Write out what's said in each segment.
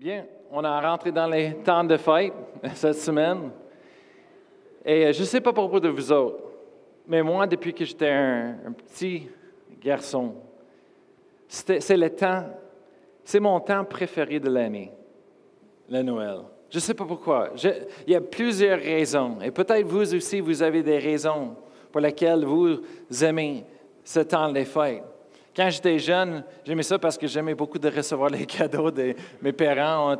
Bien, on a rentré dans les temps de fête cette semaine. Et euh, je ne sais pas pour vous de vous autres, mais moi, depuis que j'étais un, petit garçon, c'est le temps, c'est mon temps préféré de l'année, le Noël. Je ne sais pas pourquoi. il y a plusieurs raisons. Et peut-être vous aussi, vous avez des raisons pour lesquelles vous aimez ce temps des fêtes. Quand j'étais jeune, j'aimais ça parce que j'aimais beaucoup de recevoir les cadeaux de mes parents.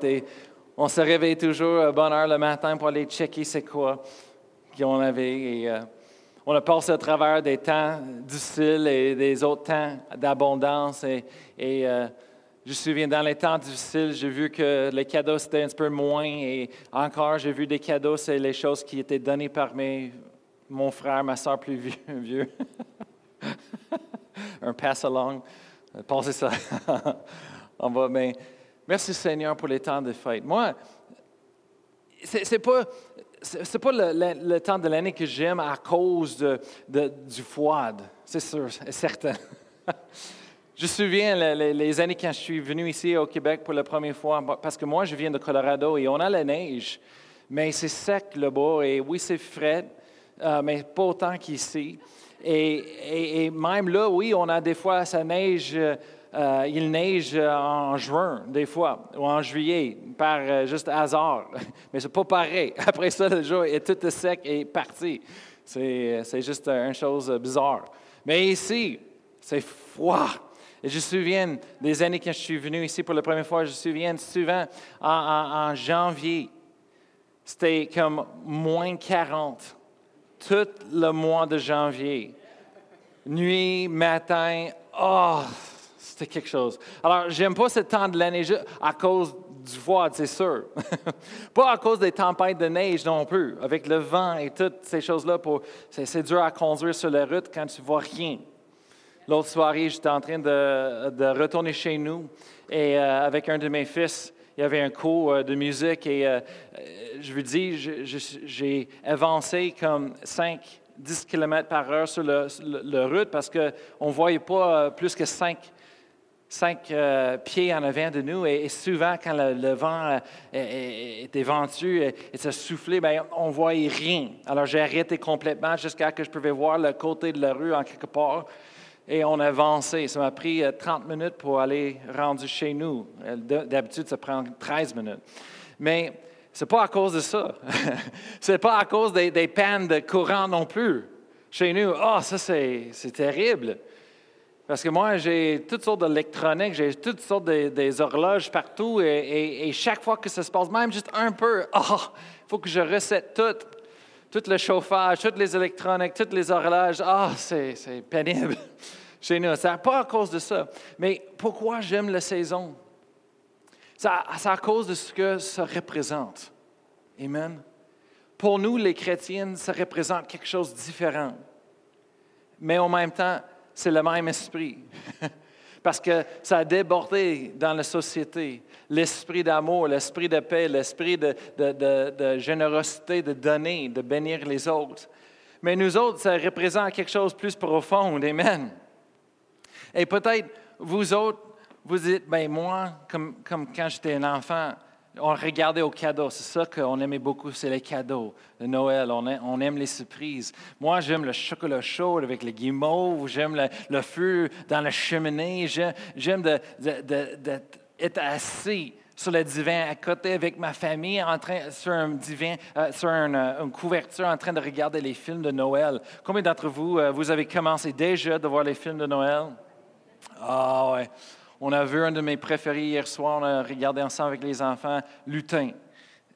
On, se réveillait toujours à bonne heure le matin pour aller checker c'est quoi qu'on avait. Euh, on a passé à travers des temps difficiles et des autres temps d'abondance. Et, euh, je me souviens, dans les temps difficiles, j'ai vu que les cadeaux, c'était un peu moins. Et encore, j'ai vu des cadeaux, c'est les choses qui étaient données par mes, mon frère, ma soeur plus vieux. un pass-along. Euh, Pensez ça. On va, mais merci Seigneur pour les temps de fête. Moi, c'est pas c'est pas le, temps de l'année que j'aime à cause du froid, c'est sûr, certain. je me souviens les, années quand je suis venu ici au Québec pour la première fois, parce que moi, je viens de Colorado et on a la neige, mais c'est sec là-bas et oui, c'est frais, euh, mais pas autant qu'ici. Et, même là, oui, on a des fois, ça neige, euh, il neige en juin, des fois, ou en juillet, par euh, juste hasard. Mais c'est pas pareil. Après ça, le jour est tout sec et parti. C'est juste une chose bizarre. Mais ici, c'est froid. Et je me souviens des années quand je suis venu ici pour la première fois, je me souviens souvent en janvier, c'était comme moins 40 tout le mois de janvier. Nuit, matin, oh, c'était quelque chose. Alors, j'aime pas ce temps de l'année à cause du froid, c'est sûr. pas à cause des tempêtes de neige non plus, avec le vent et toutes ces choses-là. c'est, dur à conduire sur la route quand tu vois rien. L'autre soirée, j'étais en train de, retourner chez nous et euh, avec un de mes fils, il y avait un cours euh, de musique et euh, je vous dis, j'ai avancé comme 5, 10 km par heure sur le, route parce qu'on ne voyait pas euh, plus que 5, pieds en avant de nous. Et, souvent, quand le, vent était ventu et, ça soufflait, bien, on ne voyait rien. Alors, j'ai arrêté complètement jusqu'à ce que je pouvais voir le côté de la rue en quelque part et on a avancé. Ça m'a pris 30 euh, minutes pour aller rendu chez nous. Euh, d'habitude, ça prend 13 minutes. Mais ce n'est pas à cause de ça. ce n'est pas à cause des, pannes de courant non plus. Chez nous, oh, ça, c'est terrible. Parce que moi, j'ai toutes sortes d'électronique, j'ai toutes sortes de, des horloges partout, et, chaque fois que ça se passe, même juste un peu, ah, il faut que je recette tout. Tout le chauffage, toutes les électroniques, toutes les horloges, ah, c'est pénible chez nous. Ce n'est pas à cause de ça. Mais pourquoi j'aime la saison? C'est à cause de ce que ça représente. Amen. Pour nous, les chrétiens, ça représente quelque chose de différent. Mais en même temps, c'est le même esprit. Parce que ça a débordé dans la société. L'esprit d'amour, l'esprit de paix, l'esprit de, de, générosité, de donner, de bénir les autres. Mais nous autres, ça représente quelque chose de plus profond. Amen. Et peut-être vous autres, vous dites, ben moi, comme, comme quand j'étais un enfant, on regardait aux cadeaux. C'est ça qu'on aimait beaucoup, c'est les cadeaux de Noël. On aime, les surprises. Moi, j'aime le chocolat chaud avec les guimauves. J'aime le, feu dans la cheminée. J'aime d'être assis sur le divan à côté avec ma famille, en train, sur un divan, euh, sur euh, une, couverture, en train de regarder les films de Noël. Combien d'entre vous, euh, vous avez commencé déjà de voir les films de Noël? Ah ouais. On a vu un de mes préférés hier soir, on a regardé ensemble avec les enfants, Lutin,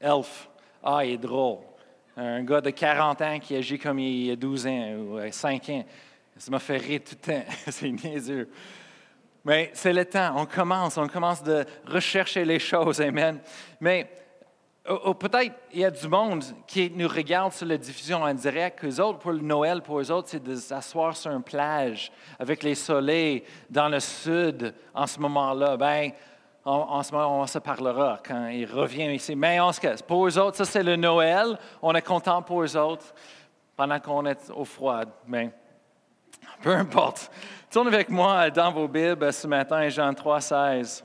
Elf. Ah, il est drôle. Un gars de 40 ans qui agit comme il a 12 ans ou 5 ans. Ça m'a fait rire tout le temps. C'est niaiseux. Mais c'est le temps. On commence, on commence de rechercher les choses. Amen. Mais peut-être il y a du monde qui nous regarde sur la diffusion en direct, qu'eux autres, pour le Noël, pour eux autres, c'est de s'asseoir sur une plage avec les soleils dans le sud en ce moment-là. Ben, en, ce moment, on se parlera quand il revient ici. Mais on se casse. Pour eux autres, ça, c'est le Noël. On est content pour eux autres pendant qu'on est au froid. Mais peu importe. Tournez avec moi dans vos Bibles ce matin, Jean 3, 16.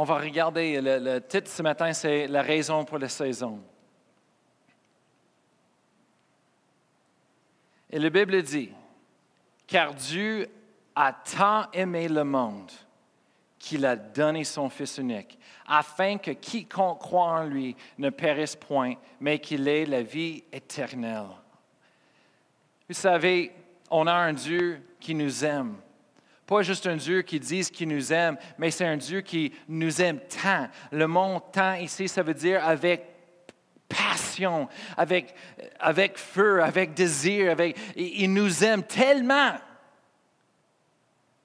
On va regarder, le, titre ce matin, c'est La raison pour la saison. Et la Bible dit, car Dieu a tant aimé le monde qu'il a donné son Fils unique, afin que quiconque croit en lui ne périsse point, mais qu'il ait la vie éternelle. Vous savez, on a un Dieu qui nous aime. Pas juste un Dieu qui dit qu'il nous aime, mais c'est un Dieu qui nous aime tant. Le mot tant ici, ça veut dire avec passion, avec, feu, avec désir. Avec, il nous aime tellement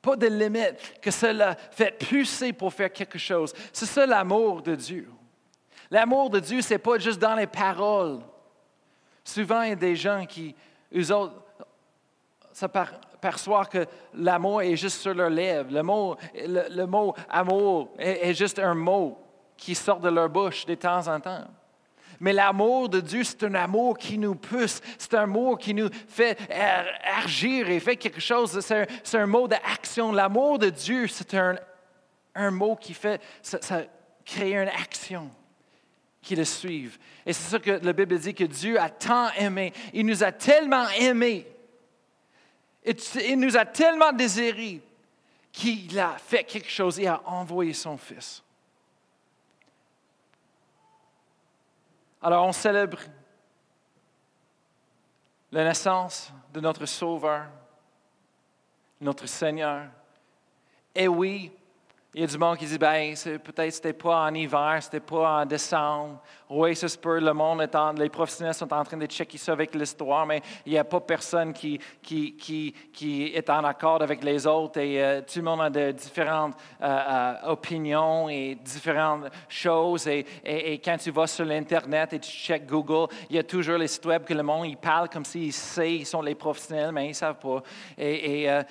pas de limite, que cela fait pousser pour faire quelque chose. C'est ça l'amour de Dieu. L'amour de Dieu, ce n'est pas juste dans les paroles. Souvent, il y a des gens qui, eux autres, s'aperçoivent que l'amour est juste sur leurs lèvres. Le mot, le mot amour est juste un mot qui sort de leur bouche de temps en temps. Mais l'amour de Dieu, c'est un amour qui nous pousse, c'est un amour qui nous fait agir et fait quelque chose. C'est un, mot d'action. L'amour de Dieu, c'est un, mot qui fait, ça, crée une action qui le suive. Et c'est ça que la Bible dit que Dieu a tant aimé. Il nous a tellement aimés. Il nous a tellement désirés qu'il a fait quelque chose. Il a envoyé son Fils. Alors on célèbre la naissance de notre Sauveur, notre Seigneur. Et oui, il y a du monde qui dit, ben, peut-être c'était pas en hiver, c'était pas en décembre. Oui, ça se peut, le monde est en, les professionnels sont en train de checker ça avec l'histoire, mais il n'y a pas personne qui, qui, qui, qui, est en accord avec les autres et euh, tout le monde a de différentes euh, euh, opinions et différentes choses. Et, et, quand tu vas sur l'Internet et tu checkes Google, il y a toujours les sites web que le monde, il parle comme s'ils sait, ils sont les professionnels, mais ils ne savent pas. Et, et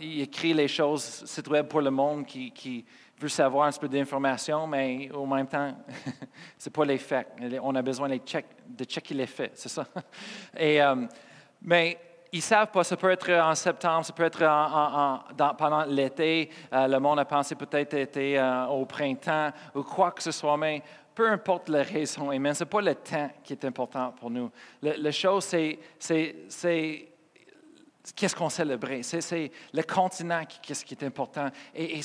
ils écrivent les choses, sites web pour le monde qui veut savoir un peu d'informations, mais au même temps, ce n'est pas les faits. On a besoin de checker les faits, c'est ça. Euh, mais ils ne savent pas, ça peut être en septembre, ça peut être pendant l'été, euh, le monde a pensé peut-être été euh, au printemps ou quoi que ce soit, mais peu importe la raison, ce n'est pas le temps qui est important pour nous. la chose, c'est qu'est-ce qu'on célébrait? C'est le continent qui, est important. Et,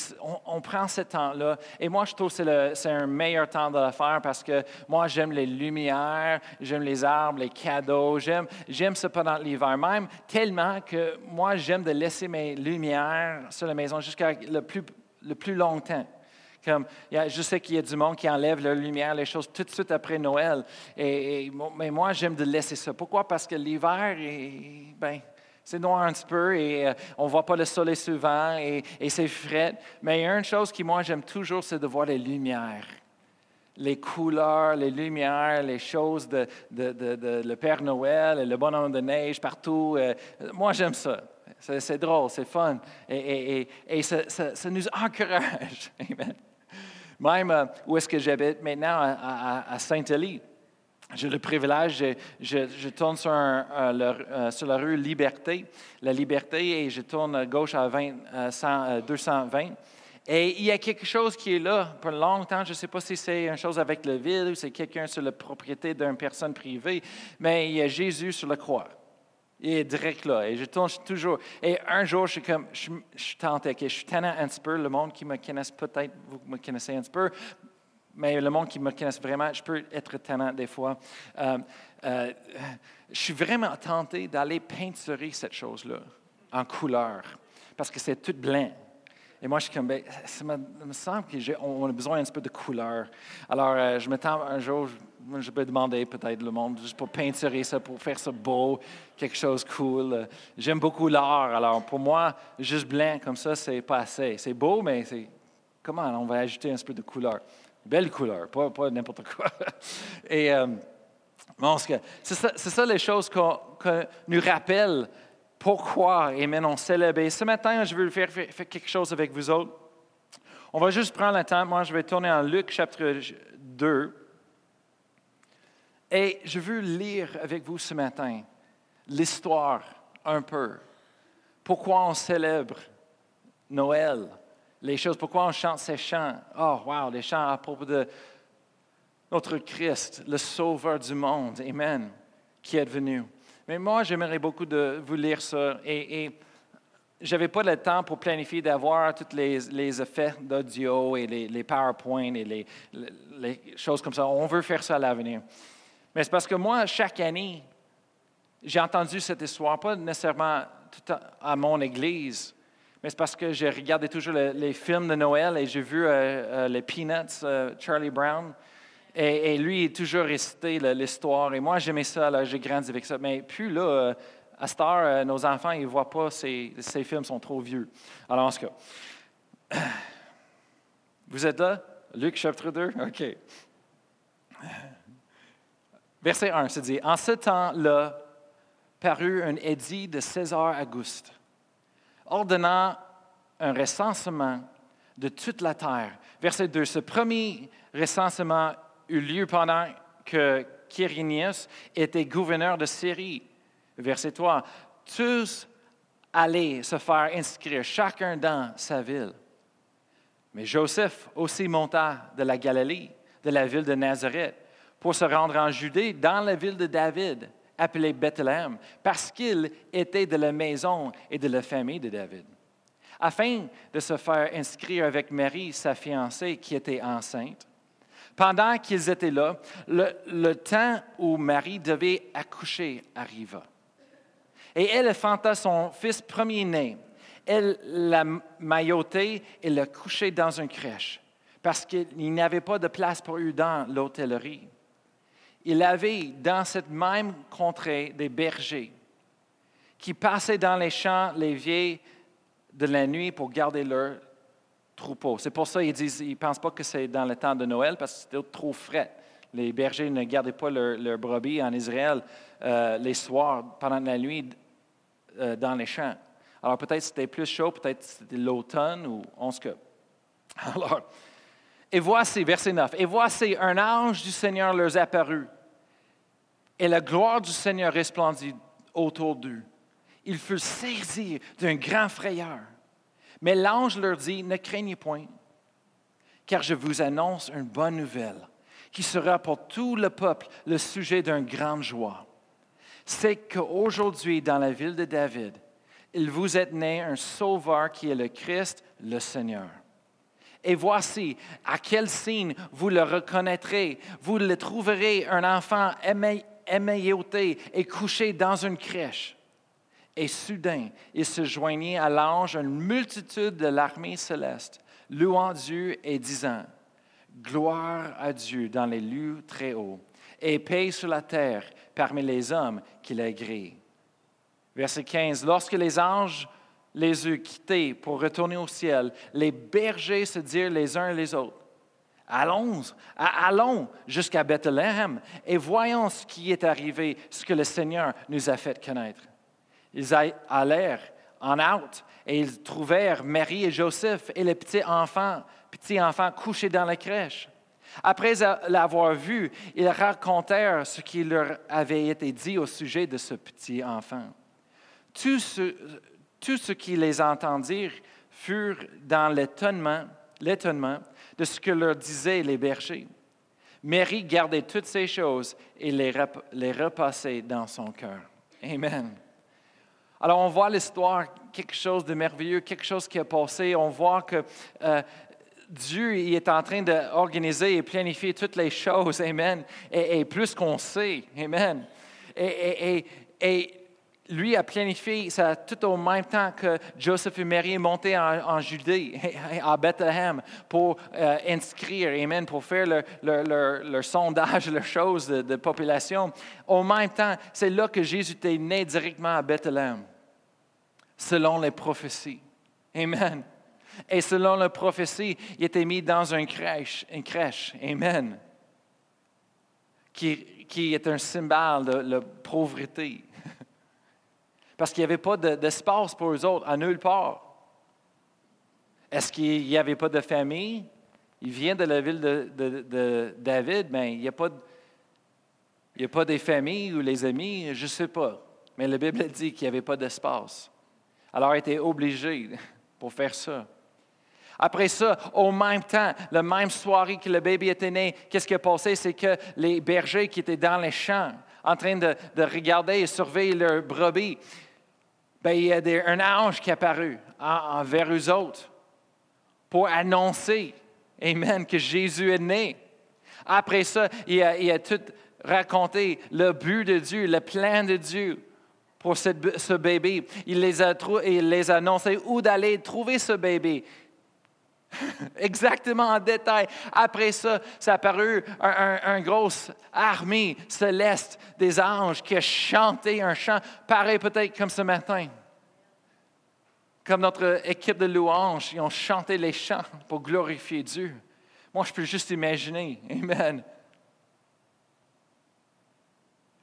on, prend ce temps-là. Et moi, je trouve que c'est un meilleur temps de le faire parce que moi, j'aime les lumières, j'aime les arbres, les cadeaux, j'aime, j'aime ça pendant l'hiver. Même tellement que moi, j'aime de laisser mes lumières sur la maison jusqu'à le plus, le plus longtemps. Comme, je sais qu'il y a du monde qui enlève leur lumière, les choses tout de suite après Noël. Mais moi, j'aime de laisser ça. Pourquoi? Parce que l'hiver, ben, c'est noir un petit peu et euh, on ne voit pas le soleil souvent et, c'est frais. Mais il y a une chose qui, moi, j'aime toujours, c'est de voir les lumières. Les couleurs, les lumières, les choses de, le Père Noël, le bonhomme de neige partout. Euh, moi, j'aime ça. C'est drôle, c'est fun. Et, ça, nous encourage. Même euh, où est-ce que j'habite maintenant, à, à Saint-Élie j'ai le privilège, je, tourne sur, euh, sur, la rue Liberté, la Liberté, et je tourne gauche à 20, 220. Euh, et il y a quelque chose qui est là pour longtemps. Je ne sais pas si c'est une chose avec le ville ou c'est quelqu'un sur la propriété d'une personne privée, mais il y a Jésus sur la croix. Il est direct là. Et je tourne toujours. Et un jour, je suis comme, je, suis tenté, je suis tannant un petit peu. Le monde qui me connaisse peut-être, vous me connaissez un petit peu mais le monde qui me connaisse vraiment, je peux être tannant des fois. Euh, euh, je suis vraiment tenté d'aller peinturer cette chose-là en couleur, parce que c'est tout blanc. Et moi, je suis comme, ben, ça me, semble qu'on a besoin un petit peu de couleur. Alors, euh, je me tente un jour, je, je peux demander peut-être le monde juste pour peinturer ça, pour faire ça beau, quelque chose cool. J'aime beaucoup l'art. Alors, pour moi, juste blanc comme ça, c'est pas assez. C'est beau, mais c'est comment on va ajouter un petit peu de couleur? Belle couleur, pas, n'importe quoi. Et euh, c'est ça, les choses qu'on nous rappellent pourquoi et on célèbre. Et ce matin, je veux faire, faire, quelque chose avec vous autres. On va juste prendre le temps. Moi, je vais tourner en Luc chapitre 2. Et je veux lire avec vous ce matin l'histoire un peu. Pourquoi on célèbre Noël? Les choses. Pourquoi on chante ces chants? Oh, wow, les chants à propos de notre Christ, le Sauveur du monde. Amen. Qui est venu. Mais moi, j'aimerais beaucoup de vous lire ça. Et, et je n'avais pas le temps pour planifier d'avoir tous les, effets d'audio et les, les, PowerPoint et les, les, choses comme ça. On veut faire ça à l'avenir. Mais c'est parce que moi, chaque année, j'ai entendu cette histoire, pas nécessairement à mon église, mais c'est parce que j'ai regardé toujours les, films de Noël et j'ai vu euh, euh, les Peanuts, euh, Charlie Brown. Et, lui, il a toujours récité l'histoire. Et moi, j'aimais ça, j'ai grandi avec ça. Mais puis là, à cette heure, nos enfants, ils ne voient pas, ces, ces films sont trop vieux. Alors, en ce cas, vous êtes là? Luc chapitre 2? OK. Verset 1, c'est dit, En ce temps-là, parut un édit de César Auguste, ordonnant un recensement de toute la terre. Verset 2, ce premier recensement eut lieu pendant que Quirinius était gouverneur de Syrie. Verset 3, tous allaient se faire inscrire, chacun dans sa ville. Mais Joseph aussi monta de la Galilée, de la ville de Nazareth, pour se rendre en Judée, dans la ville de David, appelée Bethléem, parce qu'il était de la maison et de la famille de David, afin de se faire inscrire avec Marie, sa fiancée, qui était enceinte. Pendant qu'ils étaient là, le, temps où Marie devait accoucher arriva. Et elle enfanta son fils premier-né. Elle l'a mailloté et l'a couché dans une crèche, parce qu'il n'y avait pas de place pour eux dans l'hôtellerie. Il avait dans cette même contrée des bergers qui passaient dans les champs les vieilles de la nuit pour garder leur troupeau. C'est pour ça qu'ils disent, ils ne pensent pas que c'est dans le temps de Noël parce que c'était trop frais. Les bergers ne gardaient pas leurs brebis en Israël euh, les soirs pendant la nuit euh, dans les champs. Alors peut-être c'était plus chaud, peut-être c'était l'automne ou on se. Alors, et voici, verset 9, et voici, un ange du Seigneur leur apparut, et la gloire du Seigneur resplendit autour d'eux. Ils furent saisis d'un grand frayeur. Mais l'ange leur dit, ne craignez point, car je vous annonce une bonne nouvelle qui sera pour tout le peuple le sujet d'une grande joie. C'est qu'aujourd'hui, dans la ville de David, il vous est né un sauveur qui est le Christ, le Seigneur. Et voici, à quel signe vous le reconnaîtrez. Vous le trouverez un enfant émailloté et couché dans une crèche. Et soudain, il se joignit à l'ange une multitude de l'armée céleste, louant Dieu et disant, Gloire à Dieu dans les lieux très hauts, et paix sur la terre parmi les hommes qu'il a agréés. Verset 15, Lorsque les anges les eurent quittés pour retourner au ciel, les bergers se dirent les uns les autres, Allons, allons jusqu'à Bethléem et voyons ce qui est arrivé, ce que le Seigneur nous a fait connaître. Ils allèrent en out et ils trouvèrent Marie et Joseph et les petits enfants, petits enfants couchés dans la crèche. Après l'avoir vu, ils racontèrent ce qui leur avait été dit au sujet de ce petit enfant. Tous ceux, tout qui les entendirent furent dans l'étonnement, l'étonnement de ce que leur disaient les bergers. Marie gardait toutes ces choses et les, les repassait dans son cœur. Amen. Alors on voit l'histoire, quelque chose de merveilleux, quelque chose qui a passé. On voit que euh, Dieu est en train d'organiser et planifier toutes les choses. Amen. Et, plus qu'on sait. Amen. Et, et lui a planifié ça tout au même temps que Joseph et Marie montaient en, en Judée, à Bethléem, pour euh, inscrire, amen, pour faire leur, leur, leur, sondage, leurs choses de, population. Au même temps, c'est là que Jésus était né directement à Bethléem, selon les prophéties. Amen. Et selon les prophéties, il était mis dans une crèche, crèche. Amen. Qui, qui est un symbole de la pauvreté parce qu'il n'y avait pas d'espace pour eux autres, à nulle part. Est-ce qu'il n'y avait pas de famille? Il vient de la ville de, David, mais il n'y a pas, des familles ou les amis, je ne sais pas. Mais la Bible dit qu'il n'y avait pas d'espace. Alors il était obligé pour faire ça. Après ça, au même temps, la même soirée que le bébé était né, qu'est-ce qui a passé? C'est que les bergers qui étaient dans les champs, en train de, regarder et surveiller leurs brebis, ben, il y a un ange qui est apparu envers eux autres pour annoncer, Amen, que Jésus est né. Après ça, il a, tout raconté le but de Dieu, le plan de Dieu pour ce, bébé. Il les a, il les a annoncé où d'aller trouver ce bébé. Exactement en détail. Après ça, ça a apparu un, un, grosse armée céleste des anges qui a chanté un chant, pareil peut-être comme ce matin. Comme notre équipe de louanges, ils ont chanté les chants pour glorifier Dieu. Moi, je peux juste imaginer. Amen.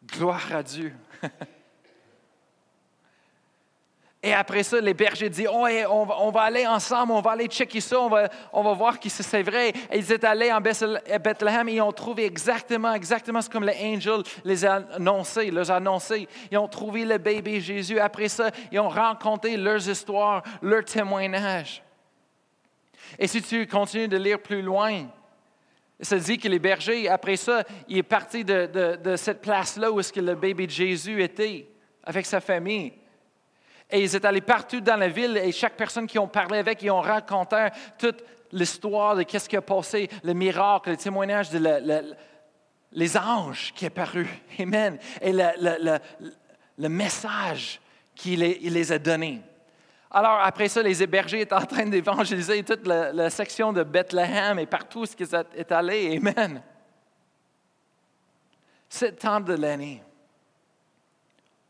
Gloire à Dieu. Et après ça, les bergers disent oh, on, va, aller ensemble, on va aller checker ça, on va, voir si c'est vrai. Et ils étaient allés en Bethléem et ils ont trouvé exactement, exactement ce que l'angel les a annoncé, les a. Ils ont trouvé le bébé Jésus. Après ça, ils ont raconté leurs histoires, leurs témoignages. Et si tu continues de lire plus loin, ça dit que les bergers, après ça, il est parti de, de cette place-là où est-ce que le bébé Jésus était avec sa famille. Et ils étaient allés partout dans la ville et chaque personne qui ont parlé avec, ils ont raconté toute l'histoire de qu'est-ce qui a passé, le miracle, le témoignage de les anges qui est paru. Amen. Et le, message qu'il les, a donné. Alors, après ça, les hébergés étaient en train d'évangéliser toute la, section de Bethléem et partout ce qui est allé. Amen. Ce temps de l'année,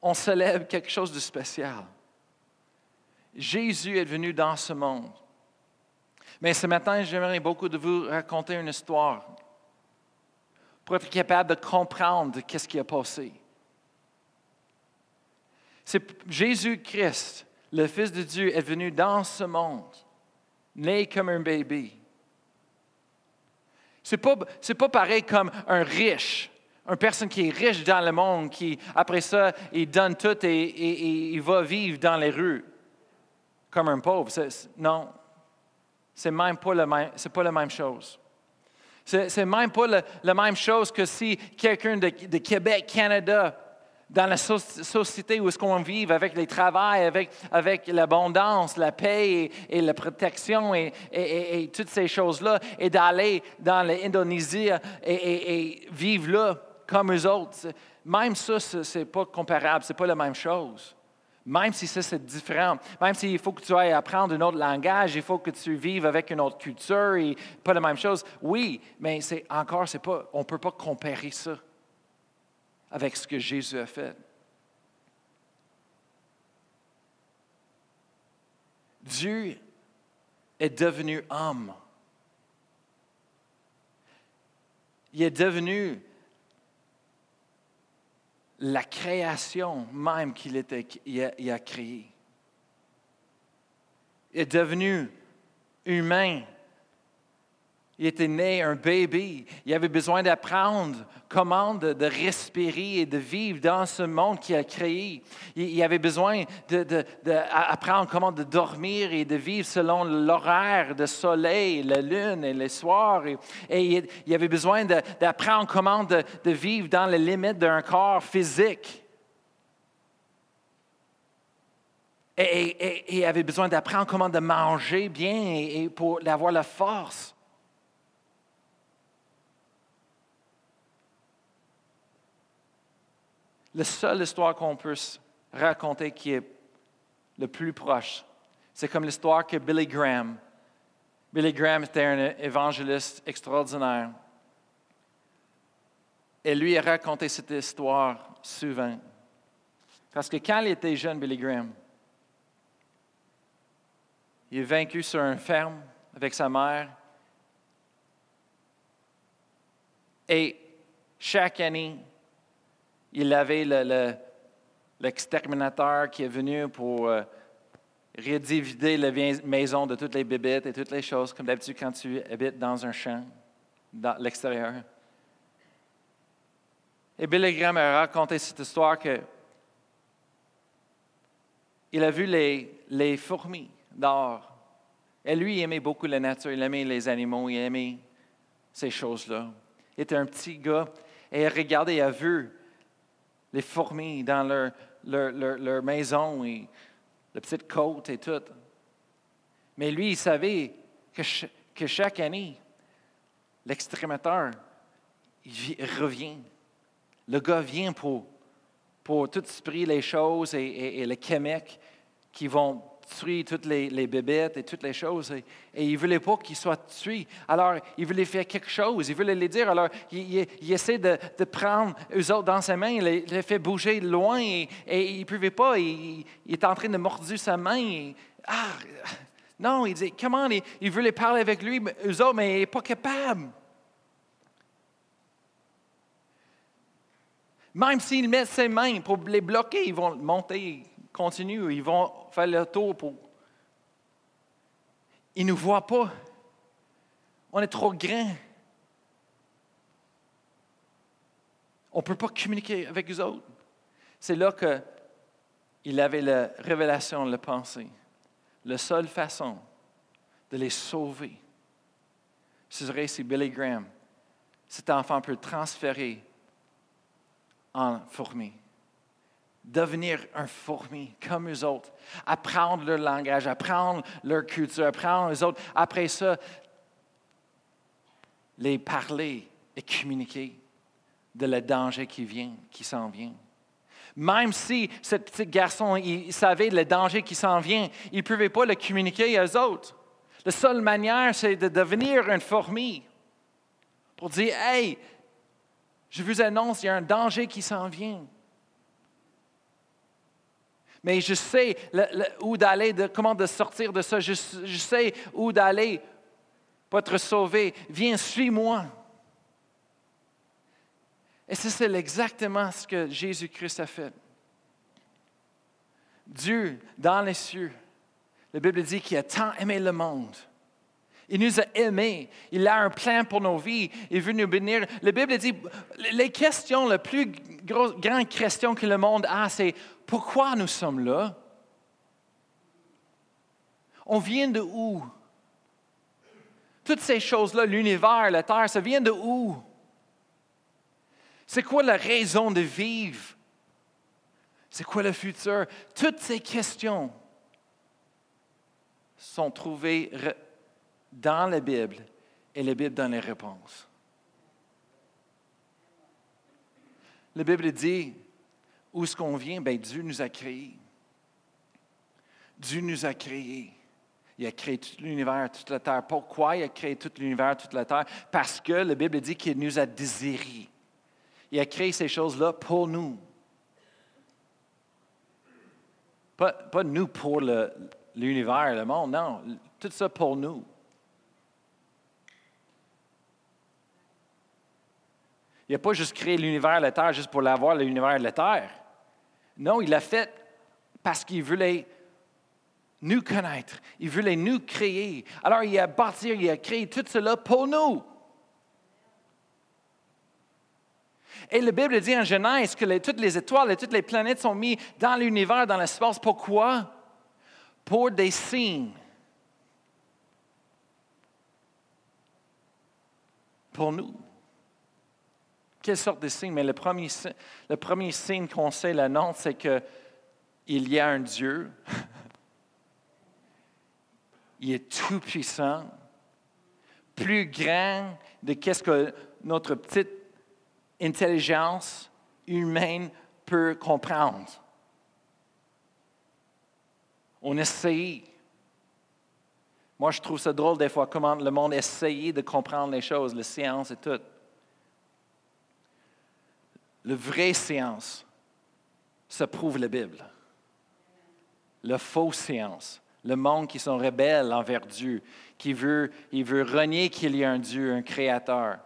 on célèbre quelque chose de spécial. Jésus est venu dans ce monde. Mais ce matin, j'aimerais beaucoup de vous raconter une histoire pour être capable de comprendre qu'est-ce qui a passé. C'est Jésus-Christ, le Fils de Dieu, est venu dans ce monde, né comme un bébé. Ce n'est pas, pas pareil comme un riche, une personne qui est riche dans le monde, qui, après ça, il donne tout et il va vivre dans les rues comme un pauvre. non, c'est même pas, le même, c'est pas la même chose. C'est, même pas la même chose que si quelqu'un de, Québec, Canada, dans la société où est-ce qu'on vit, avec les travails, avec, avec l'abondance, la paix et, la protection et, et, toutes ces choses-là, et d'aller dans l'Indonésie et, vivre là comme eux autres. Même ça, ce n'est pas comparable, ce n'est pas la même chose. Même si ça, c'est différent, même s'il faut que tu ailles apprendre un autre langage, il faut que tu vives avec une autre culture et pas la même chose. Oui, mais c'est encore, c'est pas, on ne peut pas comparer ça avec ce que Jésus a fait. Dieu est devenu homme. Il est devenu la création même qu'il était, a, créée. Est devenu humain. Il était né un bébé. Il avait besoin d'apprendre comment de, respirer et de vivre dans ce monde qu'il a créé. Il, avait besoin d'apprendre comment de dormir et de vivre selon l'horaire de soleil, la lune et les soirs. Et, il, avait besoin d'apprendre comment de, vivre dans les limites d'un corps physique. Et, il avait besoin d'apprendre comment de manger bien et pour avoir la force. La seule histoire qu'on peut raconter qui est le plus proche, c'est comme l'histoire que Billy Graham. Billy Graham était un évangéliste extraordinaire. Et lui a raconté cette histoire souvent. Parce que quand il était jeune, Billy Graham, il est vaincu sur une ferme avec sa mère. Et chaque année, il avait l'exterminateur qui est venu pour euh, redivider la maison de toutes les bébêtes et toutes les choses, comme d'habitude quand tu habites dans un champ, dans l'extérieur. Et Billy Graham a raconté cette histoire que il a vu les, les fourmis d'or Et lui, il aimait beaucoup la nature, il aimait les animaux, il aimait ces choses-là. Il était un petit gars et il regardait, il a vu les fourmis dans leur, leur, leur, maison et la petite côte et tout. Mais lui, il savait que, que chaque année, l'extrémateur, revient. Le gars vient pour, tout esprit les choses et, et, les Québec qui vont tuer toutes les, les, bébêtes et toutes les choses. Et, il ne voulait pas qu'ils soient tués. Alors, il voulait faire quelque chose. Il voulait les dire. Alors, il, essaie de, de, prendre eux autres dans ses mains. Il les, fait bouger loin et, il ne pouvait pas. Il, est en train de mordu sa main. ah, non, il dit, comment? Il, il voulait parler avec lui, eux autres, mais il n'est pas capable. Même s'il met ses mains pour les bloquer, ils vont monter, continuer, ils vont faire le tour pour. Ils ne nous voient pas. On est trop grand. On ne peut pas communiquer avec eux autres. C'est là qu'il avait la révélation, la pensée. La seule façon de les sauver, ce serait si Billy Graham, cet enfant peut transférer en fourmi. Devenir un fourmi comme eux autres. Apprendre leur langage, apprendre leur culture, apprendre les autres. Après ça, les parler et communiquer de le danger qui vient, qui s'en vient. Même si ce petit garçon il savait le danger qui s'en vient, il ne pouvait pas le communiquer aux autres. La seule manière, c'est de devenir une fourmi pour dire Hey, je vous annonce, il y a un danger qui s'en vient. Mais je sais où d'aller, comment de sortir de ça. Je, sais où d'aller pour être sauvé. Viens, suis-moi. Et c'est exactement ce que Jésus-Christ a fait. Dieu, dans les cieux, la Bible dit qu'il a tant aimé le monde il nous a aimés. Il a un plan pour nos vies. Il veut nous bénir. La Bible dit, les questions, la plus grande question que le monde a, c'est pourquoi nous sommes là? On vient de où? Toutes ces choses-là, l'univers, la terre, ça vient de où? C'est quoi la raison de vivre? C'est quoi le futur? Toutes ces questions sont trouvées dans la Bible et la Bible donne les réponses. La Bible dit où est-ce qu'on vient? Bien, Dieu nous a créés. Dieu nous a créés. Il a créé tout l'univers, toute la terre. Pourquoi il a créé tout l'univers, toute la terre? Parce que la Bible dit qu'il nous a désirés. Il a créé ces choses-là pour nous. Pas, pas nous pour l'univers, le monde, non. Tout ça pour nous. Il n'a pas juste créé l'univers la terre juste pour l'avoir, l'univers la terre. Non, il l'a fait parce qu'il voulait nous connaître. Il voulait nous créer. Alors, il a bâti, il a créé tout cela pour nous. Et la Bible dit en Genèse que toutes les étoiles et toutes les planètes sont mises dans l'univers, dans l'espace. Pourquoi? Pour des signes. Pour nous. Quelle sorte de signe? Mais le premier, signe qu'on sait la nom, c'est qu'il y a un Dieu. Il est tout puissant, plus grand de qu'est-ce que notre petite intelligence humaine peut comprendre. On essaye. Moi, je trouve ça drôle des fois comment le monde essaye de comprendre les choses, la science et tout. La vraie science, ça prouve la Bible. La fausse science, le monde qui sont rebelles envers Dieu, qui veut, renier qu'il y a un Dieu, un créateur.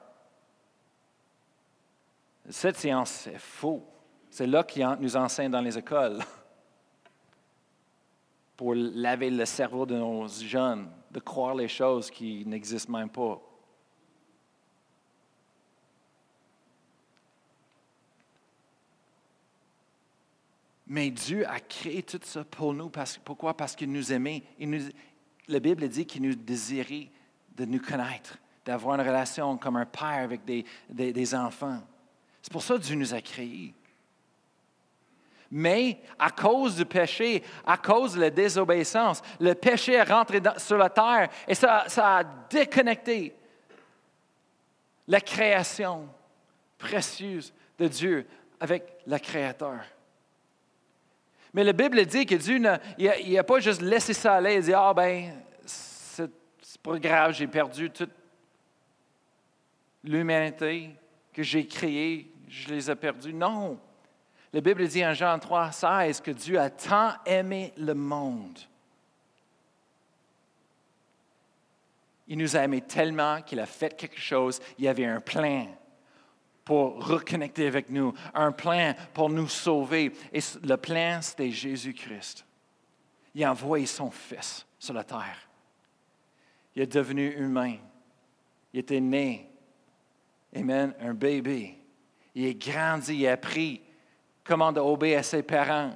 Cette science, c'est faux. C'est là qu'il nous enseigne dans les écoles pour laver le cerveau de nos jeunes, de croire les choses qui n'existent même pas. Mais Dieu a créé tout ça pour nous. pourquoi? Parce qu'il nous aimait. Il la Bible dit qu'il nous désirait de nous connaître, d'avoir une relation comme un père avec des, enfants. C'est pour ça que Dieu nous a créés. Mais à cause du péché, à cause de la désobéissance, le péché est rentré sur la terre et ça a déconnecté la création précieuse de Dieu avec le Créateur. Mais la Bible dit que Dieu n'a pas juste laissé ça aller et dit Ah, ben, c'est pas grave, j'ai perdu toute l'humanité que j'ai créée, je les ai perdus. Non. La Bible dit en Jean 3, 16 que Dieu a tant aimé le monde. Il nous a aimés tellement qu'il a fait quelque chose. Il y avait un plan pour reconnecter avec nous, un plan pour nous sauver. Et le plan, c'était Jésus-Christ. Il a envoyé son Fils sur la terre. Il est devenu humain. Il était né. Amen, un bébé. Il est grandi, il a appris comment obéir à ses parents.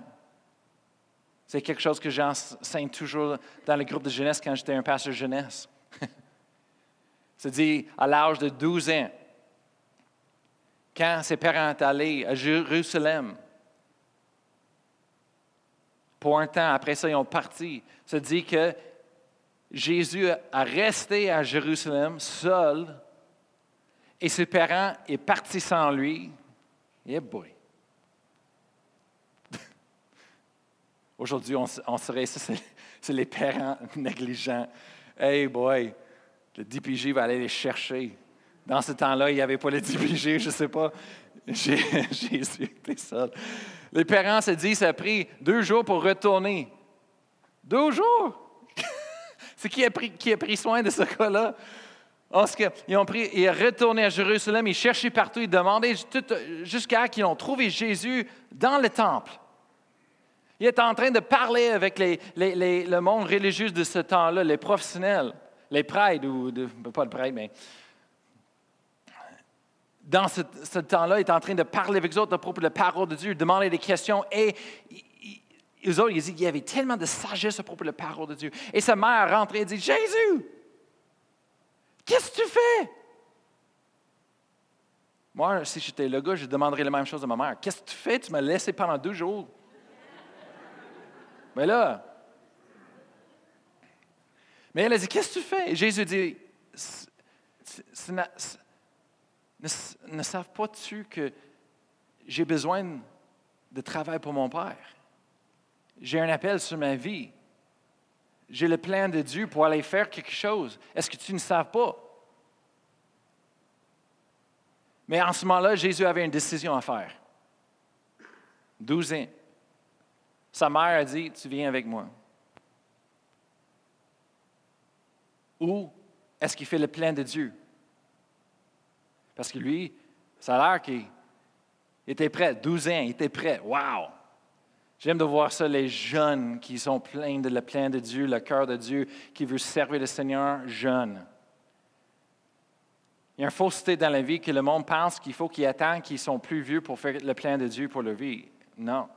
C'est quelque chose que j'enseigne toujours dans le groupe de jeunesse quand j'étais un pasteur jeunesse. C'est dit à l'âge de 12 ans, quand ses parents sont allés à Jérusalem, pour un temps, après ça, ils ont parti. Ça dit que Jésus a resté à Jérusalem seul et ses parents sont partis sans lui. Yeah boy. Aujourd'hui, on, serait, ça, c'est les parents négligents. Hey boy, le DPJ va aller les chercher. Dans ce temps-là, il n'y avait pas le DPJ, je ne sais pas. Jésus était seul. Les parents se disent, ça a pris deux jours pour retourner. Deux jours? C'est qui a, pris, qui a pris soin de ce cas-là? Ils ont pris, ils sont retournés à Jérusalem, ils cherchaient partout, ils demandaient jusqu'à qu'ils ont trouvé Jésus dans le temple. Il est en train de parler avec le monde religieux de ce temps-là, les professionnels, les prêtres, ou pas le prêtre, mais dans ce, temps-là, il est en train de parler avec eux autres à propos de la parole de Dieu, demander des questions. Et eux autres, ils disent qu'il y avait tellement de sagesse à propos de la parole de Dieu. Et sa mère rentre et dit Jésus, qu'est-ce que tu fais? Moi, si j'étais le gars, je demanderais la même chose à ma mère. Qu'est-ce que tu fais? Tu m'as laissé pendant deux jours. Mais là, mais elle a dit, qu'est-ce que tu fais? Et Jésus dit, ne, savent pas-tu que j'ai besoin de travail pour mon Père? J'ai un appel sur ma vie. J'ai le plan de Dieu pour aller faire quelque chose. Est-ce que tu ne savent pas? Mais en ce moment-là, Jésus avait une décision à faire. Douze ans. Sa mère a dit, tu viens avec moi. Ou est-ce qu'il fait le plein de Dieu? Parce que lui, ça a l'air qu'il était prêt. 12 ans, il était prêt. Wow! J'aime de voir ça, les jeunes qui sont pleins de le plein de Dieu, le cœur de Dieu, qui veulent servir le Seigneur jeunes. Il y a une fausseté dans la vie que le monde pense qu'il faut qu'ils attendent qu'ils sont plus vieux pour faire le plein de Dieu pour leur vie. Non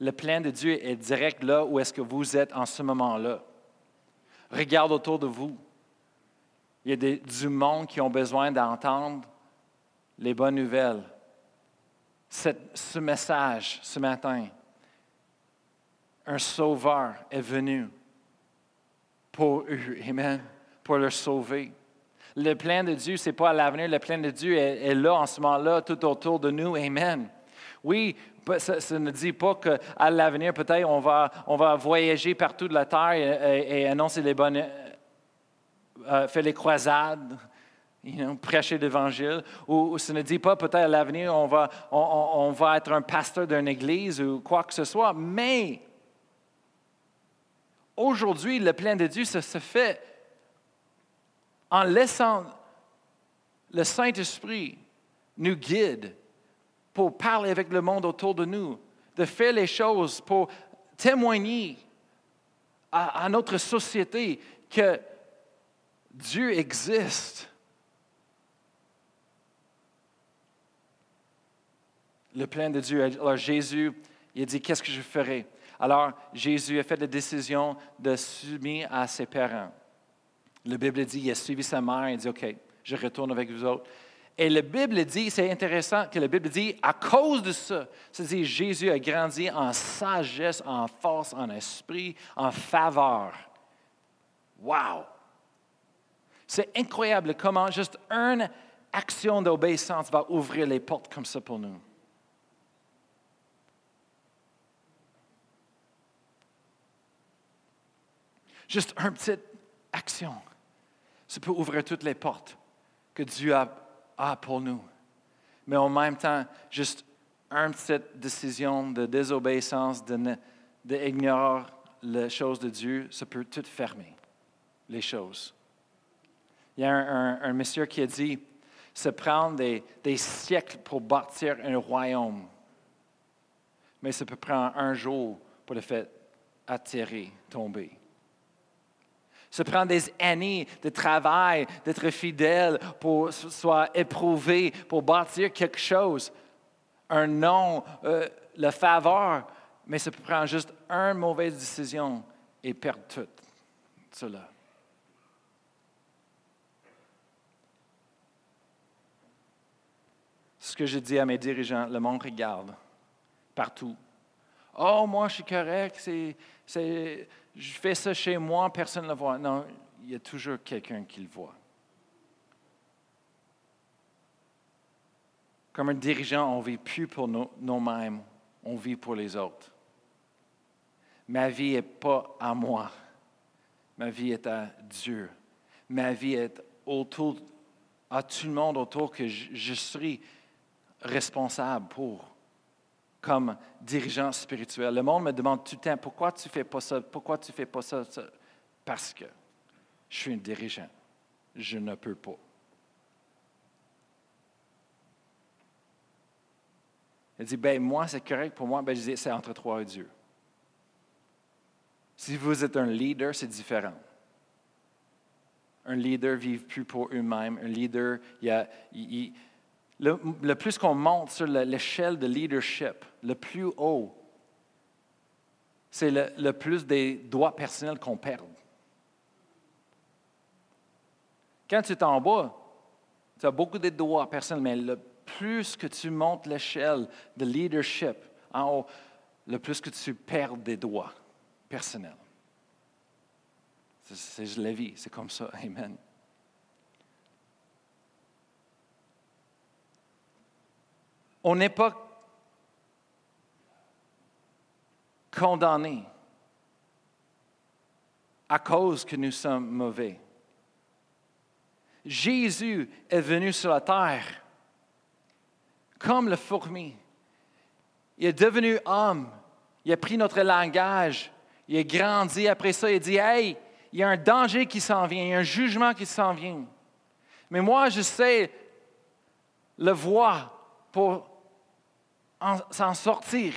le plan de Dieu est direct là où est-ce que vous êtes en ce moment-là. Regarde autour de vous. Il y a du monde qui ont besoin d'entendre les bonnes nouvelles. ce message ce matin, un sauveur est venu pour eux, Amen, pour leur sauver. Le plan de Dieu, ce n'est pas à l'avenir, le plan de Dieu est, là en ce moment-là, tout autour de nous, Amen. Oui, ça, ne dit pas qu'à l'avenir, peut-être, on va, on va voyager partout de la terre et, annoncer les bonnes. Faire les croisades, prêcher l'Évangile. Ou, ça ne dit pas peut-être à l'avenir, on va, on, va être un pasteur d'une église ou quoi que ce soit. Mais aujourd'hui, le plan de Dieu, ça se fait en laissant le Saint-Esprit nous guide pour parler avec le monde autour de nous, de faire les choses pour témoigner à, notre société que Dieu existe. Le plan de Dieu. Alors Jésus, il a dit, qu'est-ce que je ferai? Alors, Jésus a fait la décision de subir à ses parents. La Bible dit, il a suivi sa mère, il dit, OK, je retourne avec vous autres. Et la Bible dit, c'est intéressant que la Bible dit, à cause de ça, c'est-à-dire Jésus a grandi en sagesse, en force, en esprit, en faveur. Wow! C'est incroyable comment juste une action d'obéissance va ouvrir les portes comme ça pour nous. Juste une petite action, ça peut ouvrir toutes les portes que Dieu a pour nous. Mais en même temps, juste une petite décision de désobéissance, d'ignorer les choses de Dieu, ça peut tout fermer, les choses. Il y a un, monsieur qui a dit, se prendre des, siècles pour bâtir un royaume, mais ça peut prendre un jour pour le faire atterrir, tomber. Se prendre des années de travail, d'être fidèle pour soit éprouvé, pour bâtir quelque chose. Un nom, euh, le faveur, mais ça peut prendre juste une mauvaise décision et perdre tout cela. Ce que je dis à mes dirigeants, le monde regarde partout. Oh, moi, je suis correct, je fais ça chez moi, personne ne le voit. Non, il y a toujours quelqu'un qui le voit. Comme un dirigeant, on ne vit plus pour nous-mêmes, on vit pour les autres. Ma vie n'est pas à moi, ma vie est à Dieu. Ma vie est autour, à tout le monde autour que je, je suis responsable pour comme dirigeant spirituel. Le monde me demande tout le temps, pourquoi tu ne fais pas ça? Pourquoi tu ne fais pas ça? Parce que je suis un dirigeant. Je ne peux pas. Il dit, ben moi, c'est correct pour moi. Ben, je dis, c'est entre toi et Dieu. Si vous êtes un leader, c'est différent. Un leader ne vit plus pour eux-mêmes. Un leader, il, a, il, le, plus qu'on monte sur l'échelle de leadership, le plus haut, c'est le, plus des droits personnels qu'on perd. Quand tu es en bas, tu as beaucoup de droits personnels, mais le plus que tu montes l'échelle de leadership en haut, le plus que tu perds des droits personnels. C'est la vie, c'est comme ça. Amen. On n'est pas condamné à cause que nous sommes mauvais. Jésus est venu sur la terre comme le fourmi. Il est devenu homme. Il a pris notre langage. Il a grandi. Après ça, il dit, Hey, il y a un danger qui s'en vient, il y a un jugement qui s'en vient. Mais moi, je sais le voir pour s'en sortir.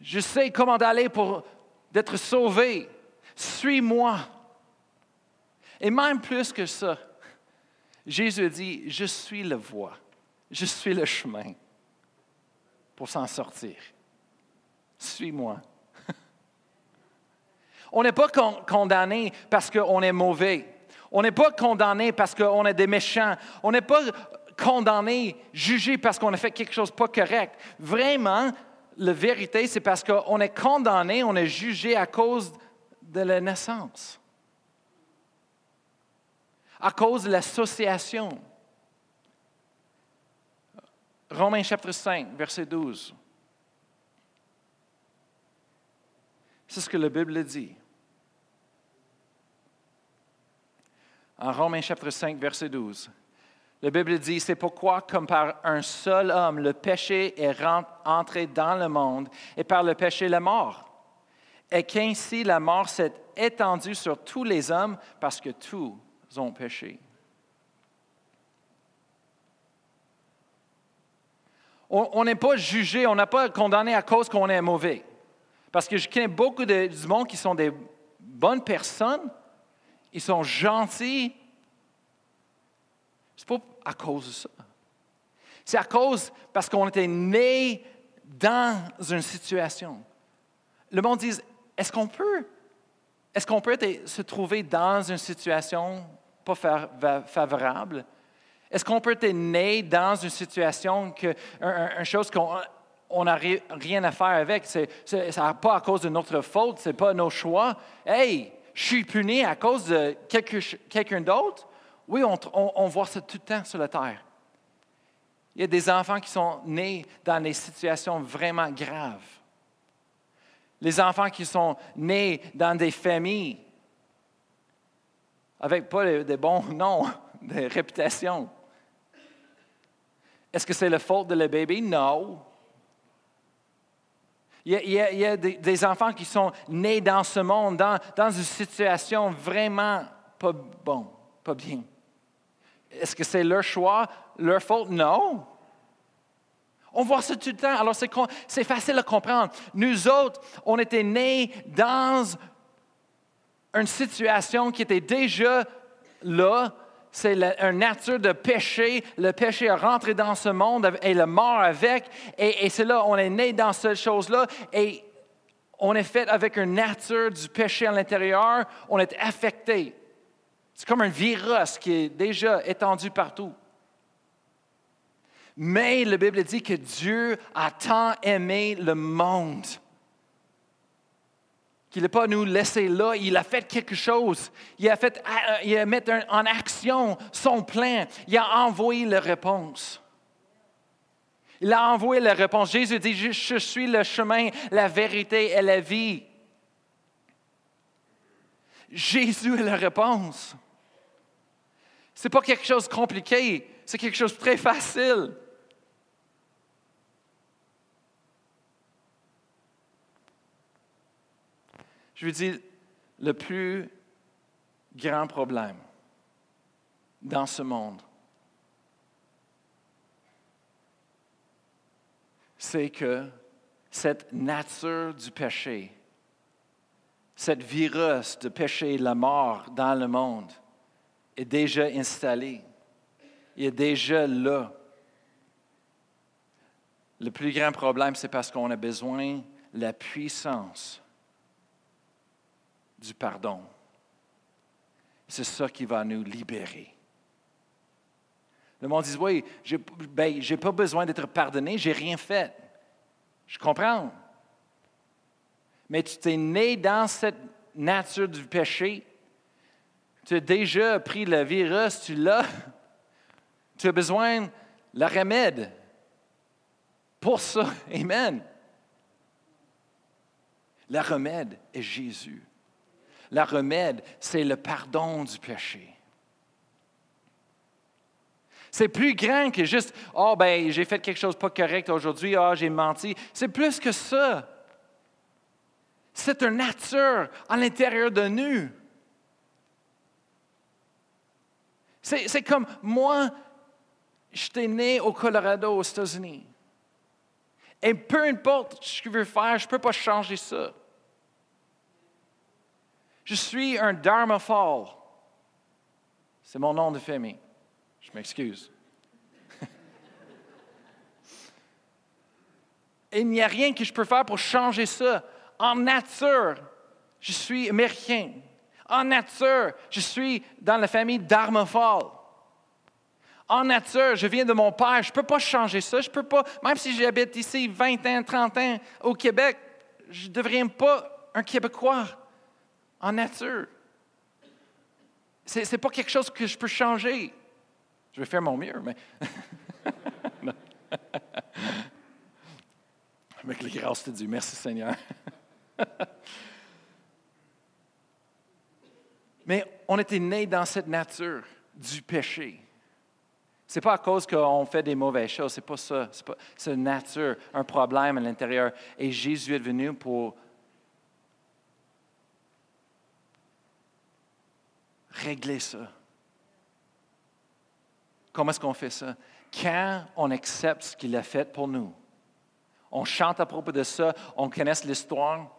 Je sais comment d'aller pour d'être sauvé. Suis-moi. Et même plus que ça, Jésus dit, je suis la voie, je suis le chemin pour s'en sortir. Suis-moi. On n'est pas condamné parce qu'on est mauvais. On n'est pas condamné parce qu'on est des méchants. On n'est pas condamné, jugé parce qu'on a fait quelque chose pas correct. Vraiment, la vérité, c'est parce qu'on est condamné, on est jugé à cause de la naissance, à cause de l'association. Romains chapitre 5, verset 12. C'est ce que la Bible dit. En Romains chapitre 5, verset 12. La Bible dit, c'est pourquoi, comme par un seul homme, le péché est entré dans le monde, et par le péché, la mort. Et qu'ainsi la mort s'est étendue sur tous les hommes, parce que tous ont péché. On n'est pas jugé, on n'est pas condamné à cause qu'on est mauvais. Parce que je connais beaucoup de, du monde qui sont des bonnes personnes, ils sont gentils, ce n'est pas à cause de ça. C'est à cause parce qu'on était né dans une situation. le monde dit, est-ce qu'on peut, est-ce qu'on peut se trouver dans une situation pas favorable? Est-ce qu'on peut être né dans une situation, que, une chose qu'on n'a rien à faire avec? Ce n'est pas à cause de notre faute, ce n'est pas nos choix. Hey, je suis puni à cause de quelqu'un d'autre? Oui, on, voit ça tout le temps sur la terre. Il y a des enfants qui sont nés dans des situations vraiment graves. Les enfants qui sont nés dans des familles avec pas des bons noms, des réputations. Est-ce que c'est la faute de le bébé? Non. Il y a, des, enfants qui sont nés dans ce monde, dans, une situation vraiment pas bon, pas bien. Est-ce que c'est leur choix, leur faute? Non. On voit ça tout le temps. Alors, c'est facile à comprendre. Nous autres, on était nés dans une situation qui était déjà là, c'est une nature de péché. Le péché est rentré dans ce monde et le mort avec. Et, c'est là, on est né dans cette chose-là. Et on est fait avec une nature du péché à l'intérieur. On est affecté. C'est comme un virus qui est déjà étendu partout. Mais la Bible dit que Dieu a tant aimé le monde qu'il n'a pas nous laissé là, il a fait quelque chose. Il a, fait, euh, il a mis en action son plan. Il a envoyé la réponse. Il a envoyé la réponse. Jésus dit, je suis le chemin, la vérité et la vie. Jésus est la réponse. Ce n'est pas quelque chose de compliqué, c'est quelque chose de très facile. Je veux dire, le plus grand problème dans ce monde, c'est que cette nature du péché, cette virus de péché, la mort dans le monde, est déjà installée. Il est déjà là. Le plus grand problème, c'est parce qu'on a besoin de la puissance du pardon. C'est ça qui va nous libérer. Le monde dit, oui, je n'ai ben, pas besoin d'être pardonné, j'ai rien fait. Je comprends. Mais tu t'es né dans cette nature du péché. Tu as déjà pris le virus, tu l'as. Tu as besoin de la remède pour ça. Amen. La remède est Jésus. La remède, c'est le pardon du péché. C'est plus grand que juste, oh ben, j'ai fait quelque chose pas correct aujourd'hui, oh, j'ai menti. C'est plus que ça. C'est une nature à l'intérieur de nous. C'est comme moi, j'étais né au Colorado, aux États-Unis. Et peu importe ce que je veux faire, je ne peux pas changer ça. Je suis un Dharmafal. C'est mon nom de famille. Je m'excuse. il n'y a rien que je peux faire pour changer ça. En nature, je suis américain. En nature, je suis dans la famille d'Armafal. En nature, je viens de mon père. Je ne peux pas changer ça. Je peux pas, même si j'habite ici 20 ans, 30 ans au Québec, je ne deviens pas un Québécois en nature. Ce n'est pas quelque chose que je peux changer. Je vais faire mon mieux, mais. Avec les grâces de Dieu. Merci Seigneur. mais on était nés dans cette nature du péché. Ce n'est pas à cause qu'on fait des mauvaises choses, ce n'est pas ça. C'est une nature, un problème à l'intérieur. Et Jésus est venu pour régler ça. Comment est-ce qu'on fait ça? Quand on accepte ce qu'il a fait pour nous. On chante à propos de ça, on connaît l'histoire.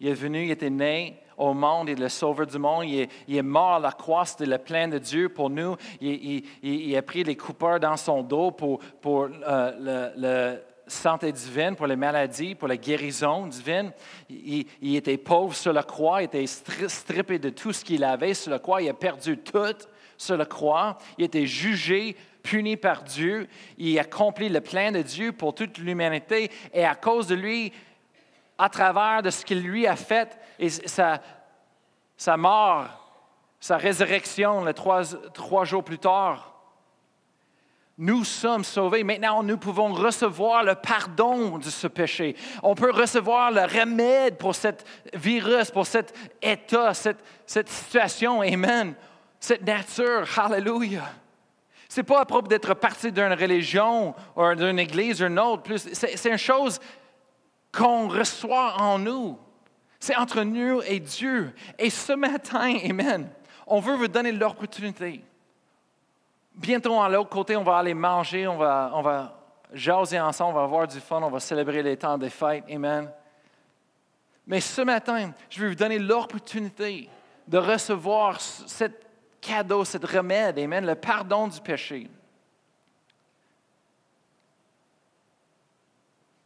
Il est venu, il était né au monde, il est le sauveur du monde, il est, mort à la croix, c'était le plein de Dieu pour nous. Il, a pris les coupeurs dans son dos pour, pour euh, santé divine, pour les maladies, pour la guérison divine. Il, était pauvre sur la croix, il était strippé de tout ce qu'il avait sur la croix, il a perdu tout sur la croix, il était jugé, puni par Dieu, il a accompli le plein de Dieu pour toute l'humanité, et à cause de lui, à travers de ce qu'il lui a fait, et sa, sa mort, sa résurrection, les trois, trois jours plus tard, nous sommes sauvés. Maintenant, nous pouvons recevoir le pardon de ce péché. On peut recevoir le remède pour ce virus, pour cet état, cette, cette situation. Amen. Cette nature. Hallelujah. Ce n'est pas à propos d'être parti d'une religion ou d'une église ou d'une autre. C'est une chose qu'on reçoit en nous. C'est entre nous et Dieu. Et ce matin, Amen, on veut vous donner l'opportunité Bientôt, à l'autre côté, on va aller manger, on va, on jaser ensemble, on va avoir du fun, on va célébrer les temps des fêtes. Amen. Mais ce matin, je vais vous donner l'opportunité de recevoir ce cadeau, ce remède, Amen, le pardon du péché.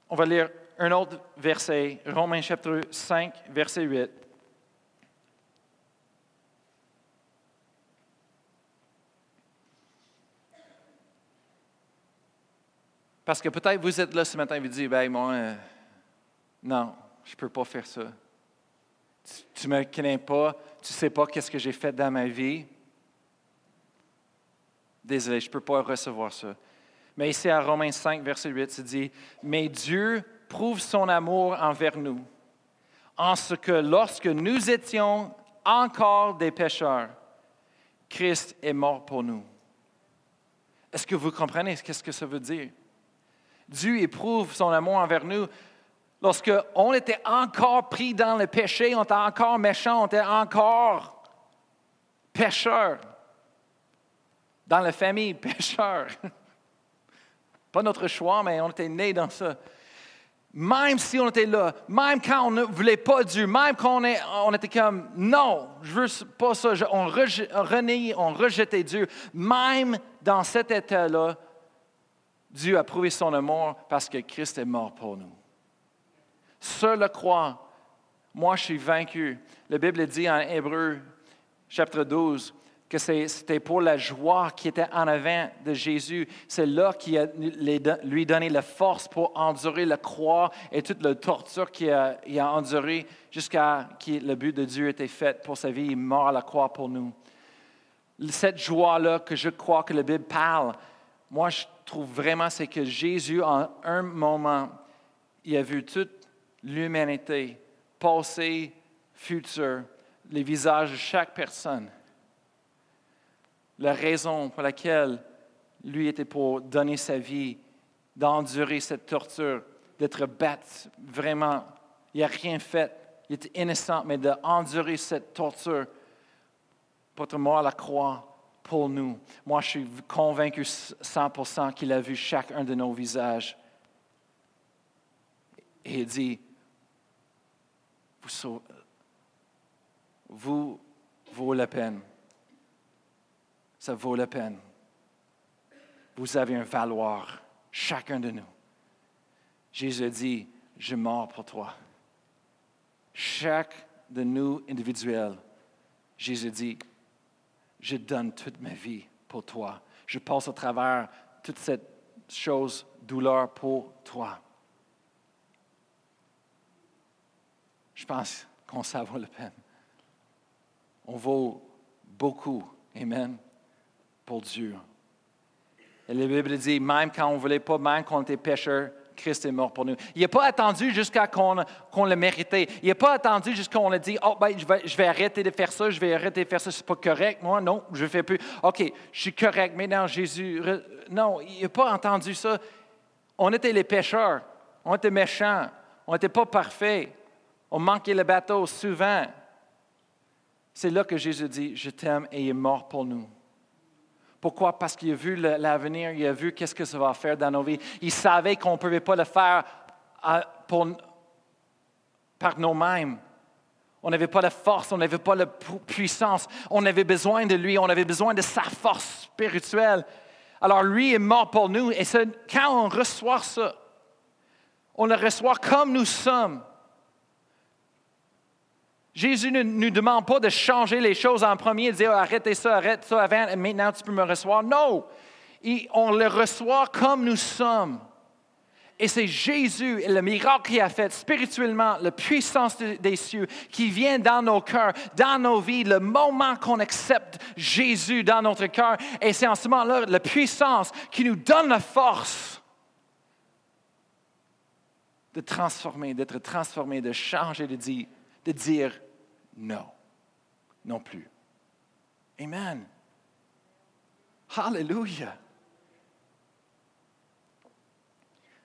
On va lire un autre verset, Romains chapitre 5, verset 8. Parce que peut-être vous êtes là ce matin et vous dites, ben moi, euh, non, je ne peux pas faire ça. Tu ne me connais pas, tu ne sais pas qu'est-ce que j'ai fait dans ma vie. Désolé, je ne peux pas recevoir ça. Mais ici à Romains 5, verset 8, c'est dit, Mais Dieu prouve son amour envers nous, en ce que lorsque nous étions encore des pécheurs, Christ est mort pour nous. Est-ce que vous comprenez ce que ça veut dire? Dieu éprouve son amour envers nous. Lorsqu'on était encore pris dans le péché, on était encore méchant, on était encore pécheur. Dans la famille, pécheur. Pas notre choix, mais on était né dans ça. Même si on était là, même quand on ne voulait pas Dieu, même quand on, était comme non, je veux pas ça, on, on rejetait Dieu, même dans cet état-là, Dieu a prouvé son amour parce que Christ est mort pour nous. Sur la croix, moi je suis vaincu. La Bible dit en Hébreu, chapitre 12, que c'était pour la joie qui était en avant de Jésus. C'est là qu'il a lui donné la force pour endurer la croix et toute la torture qu'il a, a endurée jusqu'à ce que le but de Dieu était fait pour sa vie. Il mort à la croix pour nous. Cette joie-là que je crois que la Bible parle, moi je trouve vraiment, c'est que Jésus, en un moment, il a vu toute l'humanité, passé, futur, les visages de chaque personne. La raison pour laquelle lui était pour donner sa vie, d'endurer cette torture, d'être battu, vraiment, il n'a rien fait. Il était innocent, mais d'endurer cette torture pour être mort à la croix, pour nous. Moi, je suis convaincu 100% qu'il a vu chacun de nos visages. Et il dit, vous, vous vaut la peine. Ça vaut la peine. Vous avez un valoir, chacun de nous. Jésus dit, je mors pour toi. Chaque de nous individuels, Jésus dit, je donne toute ma vie pour toi. Je passe à travers toute cette chose, douleur pour toi. Je pense qu'on ça vaut la peine. On vaut beaucoup, Amen, pour Dieu. Et la Bible dit, même quand on ne voulait pas, même quand on était pécheur, Christ est mort pour nous. Il n'a pas attendu jusqu'à qu'on le méritait. Il n'a pas attendu jusqu'à qu'on a dit, oh, ben, je, vais, arrêter de faire ça, je vais arrêter de faire ça, c'est pas correct. Moi, non, je ne fais plus. OK, je suis correct, maintenant Jésus. Non, il n'a pas entendu ça. On était les pécheurs, on était méchants, on n'était pas parfaits, on manquait le bateau souvent. C'est là que Jésus dit, je t'aime et il est mort pour nous. Pourquoi? Parce qu'il a vu l'avenir, il a vu qu'est-ce que ça va faire dans nos vies. Il savait qu'on ne pouvait pas le faire par nous-mêmes. On n'avait pas la force, on n'avait pas la puissance. On avait besoin de lui, on avait besoin de sa force spirituelle. Alors lui est mort pour nous. Et quand on reçoit ça, On le reçoit comme nous sommes. Jésus ne nous demande pas de changer les choses en premier, de dire arrêtez ça, arrête ça avant, et maintenant tu peux me recevoir. Non, on le reçoit comme nous sommes. Et c'est Jésus et le miracle qu'il a fait spirituellement, la puissance des cieux qui vient dans nos cœurs, dans nos vies, le moment qu'on accepte Jésus dans notre cœur. Et c'est en ce moment-là la puissance qui nous donne la force de transformer, d'être transformé, de changer, de dire, de dire non, non plus. Amen. Hallelujah.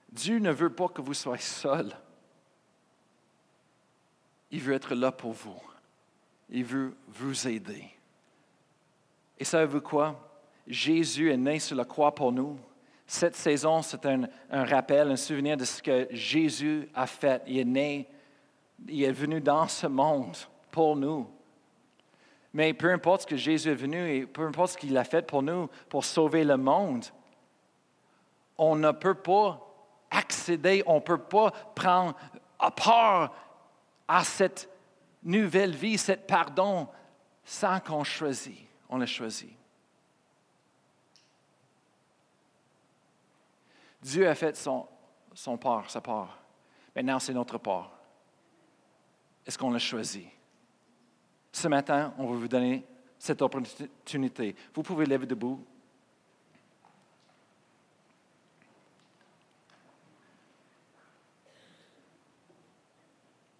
Dieu ne veut pas que vous soyez seul. Il veut être là pour vous. Il veut vous aider. Et savez-vous quoi? Jésus est né sur la croix pour nous. Cette saison, c'est un, un, rappel, un souvenir de ce que Jésus a fait. Il est né, il est venu dans ce monde pour nous. Mais peu importe ce que Jésus est venu et peu importe ce qu'il a fait pour nous, pour sauver le monde, on ne peut pas accéder, on ne peut pas prendre part à cette nouvelle vie, cet pardon, sans qu'on choisit. On l'a choisi. Dieu a fait son, son part, sa part. Maintenant, c'est notre part. Est-ce qu'on l'a choisi? Ce matin, on va vous donner cette opportunité. Vous pouvez lever debout.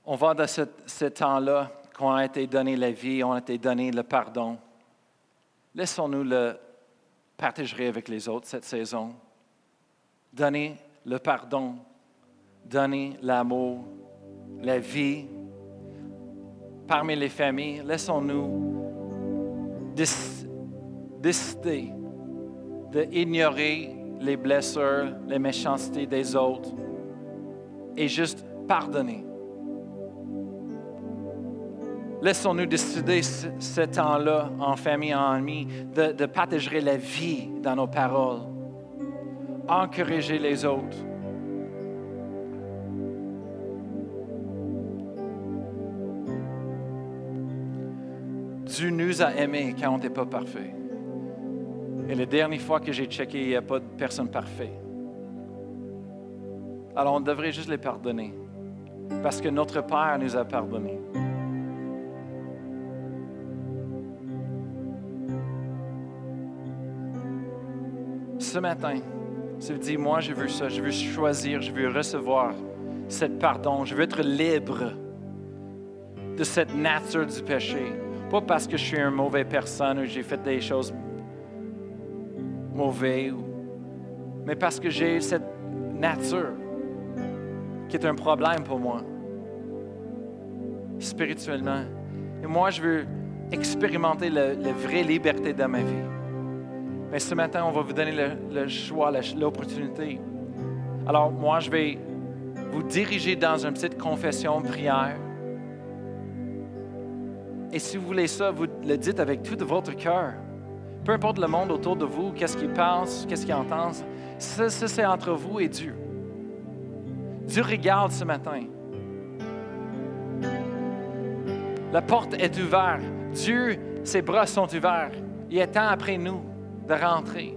On va dans ce, temps-là qu'on a été donné la vie, on a été donné le pardon. Laissons-nous le partager avec les autres cette saison. Donner le pardon, donner l'amour, la vie. Parmi les familles, laissons-nous décider d'ignorer les blessures, les méchancetés des autres et juste pardonner. Laissons-nous décider ce, temps-là, en famille, en amis, de, de partager la vie dans nos paroles, encourager les autres. Dieu nous a aimés quand on n'était pas parfait. Et la dernière fois que j'ai checké, il n'y a pas de personne parfaite. Alors on devrait juste les pardonner. Parce que notre Père nous a pardonnés. ce matin, si vous dites, moi je veux ça, je veux choisir, je veux recevoir cette pardon, je veux être libre de cette nature du péché. Pas parce que je suis une mauvaise personne ou j'ai fait des choses mauvaises, mais parce que j'ai cette nature qui est un problème pour moi, spirituellement. Et moi, je veux expérimenter la, vraie liberté dans ma vie. Mais ce matin, on va vous donner le, choix, l'opportunité. Alors, moi, je vais vous diriger dans une petite confession, prière. Et si vous voulez ça, vous le dites avec tout votre cœur. Peu importe le monde autour de vous, qu'est-ce qu'il pense, qu'est-ce qu'il entend, ça, ça c'est entre vous et Dieu. Dieu regarde ce matin. La porte est ouverte. Dieu, ses bras sont ouverts. Il est temps après nous de rentrer.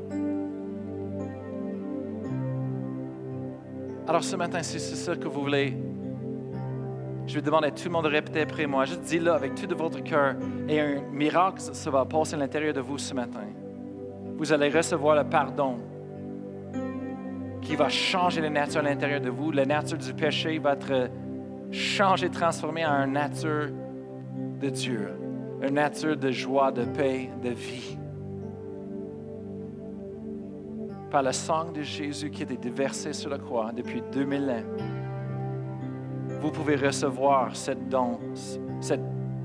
Alors ce matin, si c'est ça que vous voulez, je vais demander à tout le monde de répéter après moi. Juste dis-le avec tout de votre cœur et un miracle, ça va passer à l'intérieur de vous ce matin. Vous allez recevoir le pardon qui va changer la nature à l'intérieur de vous. La nature du péché va être changée, transformée en une nature de Dieu, une nature de joie, de paix, de vie par le sang de Jésus qui a été déversé sur la croix depuis 2000 ans, vous pouvez recevoir cette don, cette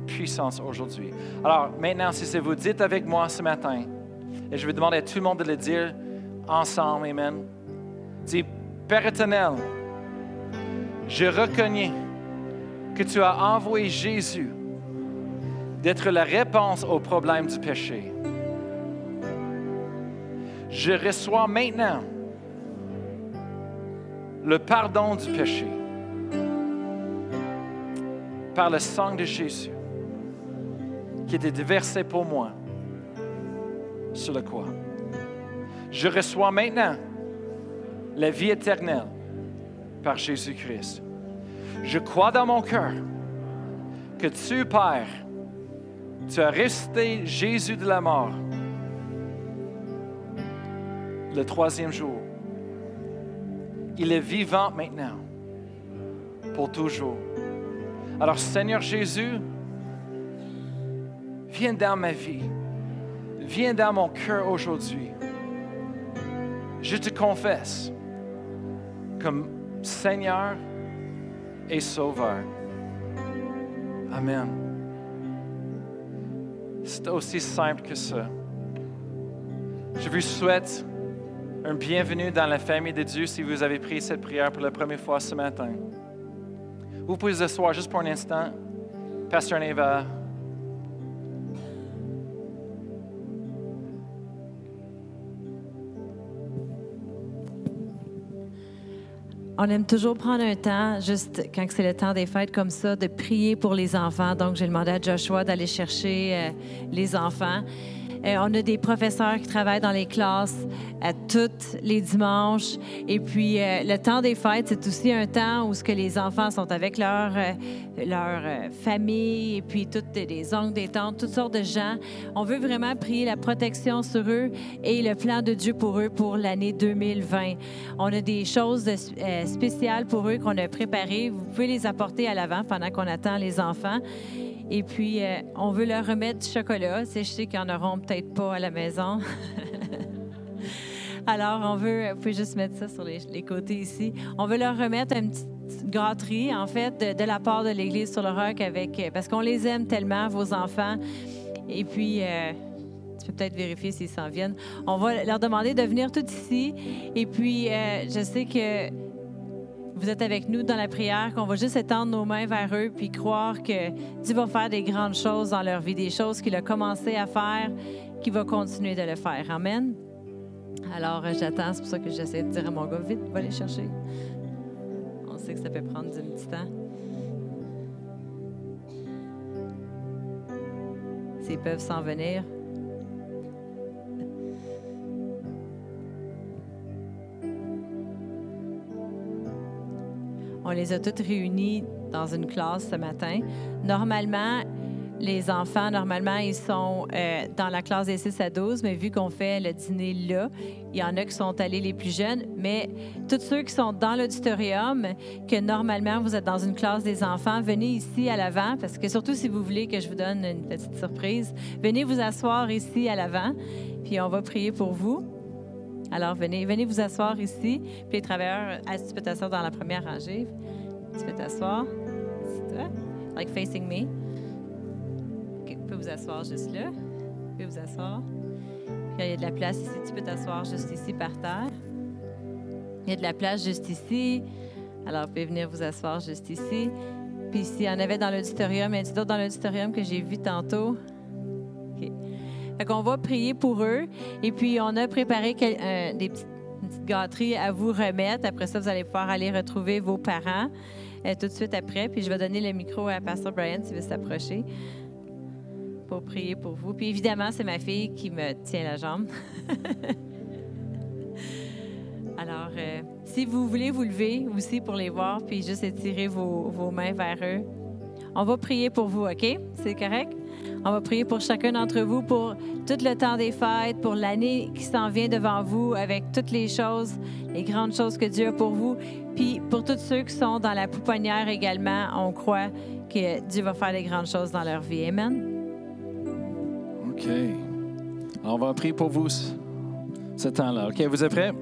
puissance aujourd'hui. Alors maintenant, si c'est vous, dites avec moi ce matin, et je vais demander à tout le monde de le dire ensemble, Amen. Dis, Père éternel, je reconnais que tu as envoyé Jésus d'être la réponse au problème du péché je reçois maintenant le pardon du péché par le sang de Jésus qui était déversé pour moi sur le croix. Je reçois maintenant la vie éternelle par Jésus-Christ. Je crois dans mon cœur que tu, Père, tu as resté Jésus de la mort le troisième jour. Il est vivant maintenant, pour toujours. Alors Seigneur Jésus, viens dans ma vie, viens dans mon cœur aujourd'hui. Je te confesse comme Seigneur et Sauveur. Amen. C'est aussi simple que ça. Je vous souhaite un bienvenue dans la famille de Dieu si vous avez pris cette prière pour la première fois ce matin. Vous pouvez vous asseoir juste pour un instant. Pasteur Neva. On aime toujours prendre un temps, juste quand c'est le temps des fêtes comme ça, de prier pour les enfants. Donc, j'ai demandé à Joshua d'aller chercher euh, les enfants. Euh, on a des professeurs qui travaillent dans les classes à euh, tous les dimanches. Et puis, euh, le temps des fêtes, c'est aussi un temps où ce que les enfants sont avec leur, leur famille et puis toutes les oncles, des tantes, toutes sortes de gens. On veut vraiment prier la protection sur eux et le plan de Dieu pour eux pour l'année 2020. On a des choses spéciales pour eux qu'on a préparées. Vous pouvez les apporter à l'avant pendant qu'on attend les enfants. Et puis, euh, on veut leur remettre du chocolat. Je sais qu'ils n'en auront peut-être pas à la maison. Alors, on veut, vous pouvez juste mettre ça sur les, côtés ici. On veut leur remettre une petite gâterie, en fait, de, la part de l'Église sur le roc, avec, euh, parce qu'on les aime tellement, vos enfants. Et puis, euh, tu peux peut-être vérifier s'ils s'en viennent. On va leur demander de venir tout ici. Et puis, je sais que vous êtes avec nous dans la prière, qu'on va juste étendre nos mains vers eux puis croire que Dieu va faire des grandes choses dans leur vie, des choses qu'il a commencé à faire, qu'il va continuer de le faire. Amen. Alors, euh, j'attends, c'est pour ça que j'essaie de dire à mon gars, vite, va les chercher. On sait que ça peut prendre du petit temps. S'ils peuvent s'en venir. Les a toutes réunis dans une classe ce matin. Normalement, les enfants, normalement, ils sont euh, dans la classe des 6 à 12, mais vu qu'on fait le dîner là, il y en a qui sont allés les plus jeunes, mais tous ceux qui sont dans l'auditorium, que normalement vous êtes dans une classe des enfants, venez ici à l'avant, parce que surtout si vous voulez que je vous donne une petite surprise, venez vous asseoir ici à l'avant, puis on va prier pour vous. Alors, venez, venez vous asseoir ici. Puis les travailleurs, tu peux t'asseoir dans la première rangée. Tu peux t'asseoir. C'est toi. Like facing me. Vous pouvez vous asseoir juste là. Vous pouvez vous asseoir. Il y a de la place ici. Tu peux t'asseoir juste ici par terre. Il y a de la place juste ici. Alors, vous pouvez venir vous asseoir juste ici. Puis s'il y en avait dans l'auditorium, il y a d'autres dans l'auditorium que j'ai vu tantôt. Fait qu'on va prier pour eux. Et puis, on a préparé euh, des petites, gâteries à vous remettre. Après ça, vous allez pouvoir aller retrouver vos parents euh, tout de suite après. Puis, je vais donner le micro à Pasteur Brian s'il veut s'approcher pour prier pour vous. Puis, évidemment, c'est ma fille qui me tient la jambe. Alors, euh, si vous voulez vous lever aussi pour les voir, puis juste étirer vos, vos mains vers eux, on va prier pour vous, OK? C'est correct? On va prier pour chacun d'entre vous pour tout le temps des fêtes, pour l'année qui s'en vient devant vous, avec toutes les choses, les grandes choses que Dieu a pour vous. Puis pour tous ceux qui sont dans la pouponnière également, on croit que Dieu va faire des grandes choses dans leur vie. Amen. OK. on va prier pour vous ce temps-là. OK, vous êtes prêts?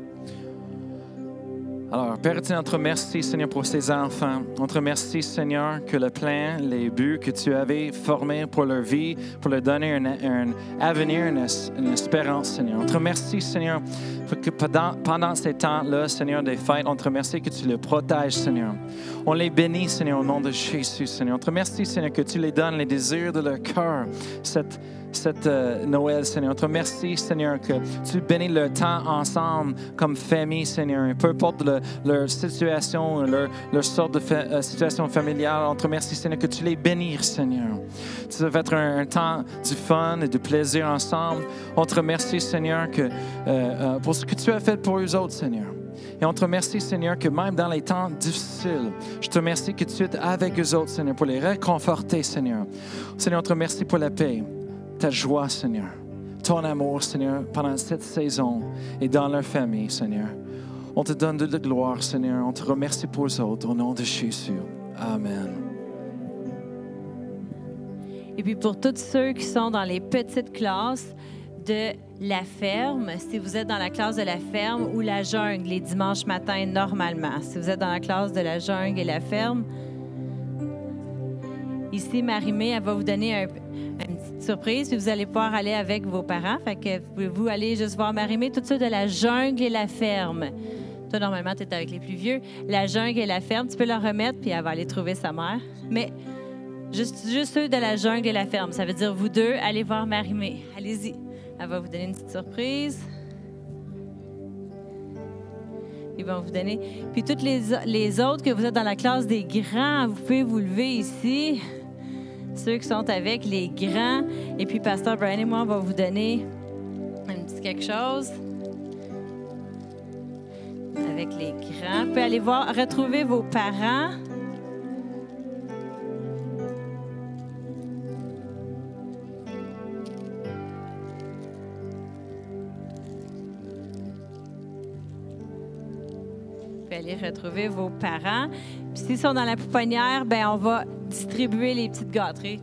Alors, Père on te remercie, Seigneur, pour ces enfants. On te remercie, Seigneur, que le plan, les buts que tu avais formés pour leur vie, pour leur donner un, avenir, une, espérance, Seigneur. On te remercie, Seigneur, que pendant, pendant ces temps-là, Seigneur, des fêtes, on te remercie que tu les protèges, Seigneur. On les bénit, Seigneur, au nom de Jésus, Seigneur. On te remercie, Seigneur, que tu les donnes les désirs de leur cœur, cette euh, Noël, Seigneur. On te remercie, Seigneur, que tu bénis le temps ensemble comme famille, Seigneur. Peu importe le- leur situation, leur, leur sorte de euh, situation familiale, on te remercie, Seigneur, que tu les bénir, Seigneur. Ça va être un, temps du fun et du plaisir ensemble. On te remercie, Seigneur, que, euh, pour ce que tu as fait pour eux autres, Seigneur. Et on te remercie, Seigneur, que même dans les temps difficiles, je te remercie que tu es avec eux autres, Seigneur, pour les réconforter, Seigneur. Seigneur, on te remercie pour la paix, ta joie, Seigneur, ton amour, Seigneur, pendant cette saison et dans leur famille, Seigneur. On te donne de la gloire, Seigneur. On te remercie pour eux autres, au nom de Jésus. Amen. Et puis pour tous ceux qui sont dans les petites classes de la ferme, si vous êtes dans la classe de la ferme ou la jungle les dimanches matins normalement, si vous êtes dans la classe de la jungle et la ferme, ici Marie-Mé, elle va vous donner un- petite surprise, puis vous allez pouvoir aller avec vos parents. Fait que pouvez-vous aller juste voir Marie-Mé, tout ça de la jungle et la ferme? Toi, normalement, tu es avec les plus vieux. La jungle et la ferme, tu peux leur remettre, puis elle va aller trouver sa mère. Mais Juste, juste ceux de la jungle et la ferme. Ça veut dire vous deux, allez voir Marimé. Allez-y. Elle va vous donner une petite surprise. Ils vont vous donner. Puis toutes les, les autres que vous êtes dans la classe des grands, vous pouvez vous lever ici. Ceux qui sont avec les grands. Et puis Pasteur Brian et moi, on va vous donner un petit quelque chose. Avec les grands. Vous pouvez aller voir, retrouver vos parents. Vous pouvez aller retrouver vos parents. Puis s'ils sont dans la pouponnière, ben on va distribuer les petites gâteries.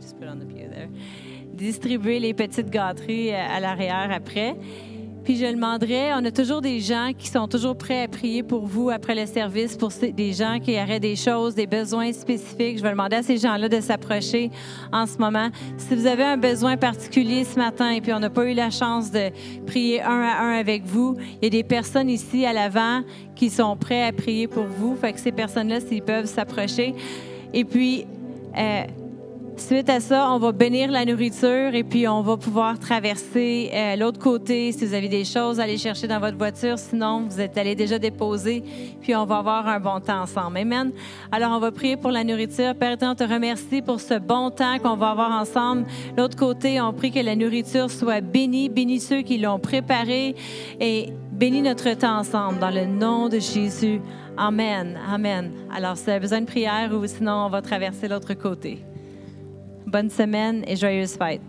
Just les petites gâteries euh, à l'arrière après. Puis je demanderais, on a toujours des gens qui sont toujours prêts à prier pour vous après le service, pour des gens qui auraient des choses, des besoins spécifiques. Je vais demander à ces gens-là de s'approcher en ce moment. Si vous avez un besoin particulier ce matin et puis on n'a pas eu la chance de prier un à un avec vous, il y a des personnes ici à l'avant qui sont prêts à prier pour vous. Fait que ces personnes-là, s'ils peuvent s'approcher. Et puis, euh, Suite à ça, on va bénir la nourriture et puis on va pouvoir traverser euh, l'autre côté si vous avez des choses à aller chercher dans votre voiture. Sinon, vous êtes allé déjà déposer, puis on va avoir un bon temps ensemble. Amen. Alors, on va prier pour la nourriture. Père, on te remercie pour ce bon temps qu'on va avoir ensemble. L'autre côté, on prie que la nourriture soit bénie, bénis ceux qui l'ont préparée et bénis notre temps ensemble dans le nom de Jésus. Amen. Amen. Alors, si vous avez besoin de prière ou sinon, on va traverser l'autre côté. Bonne semaine et joyeuse fête.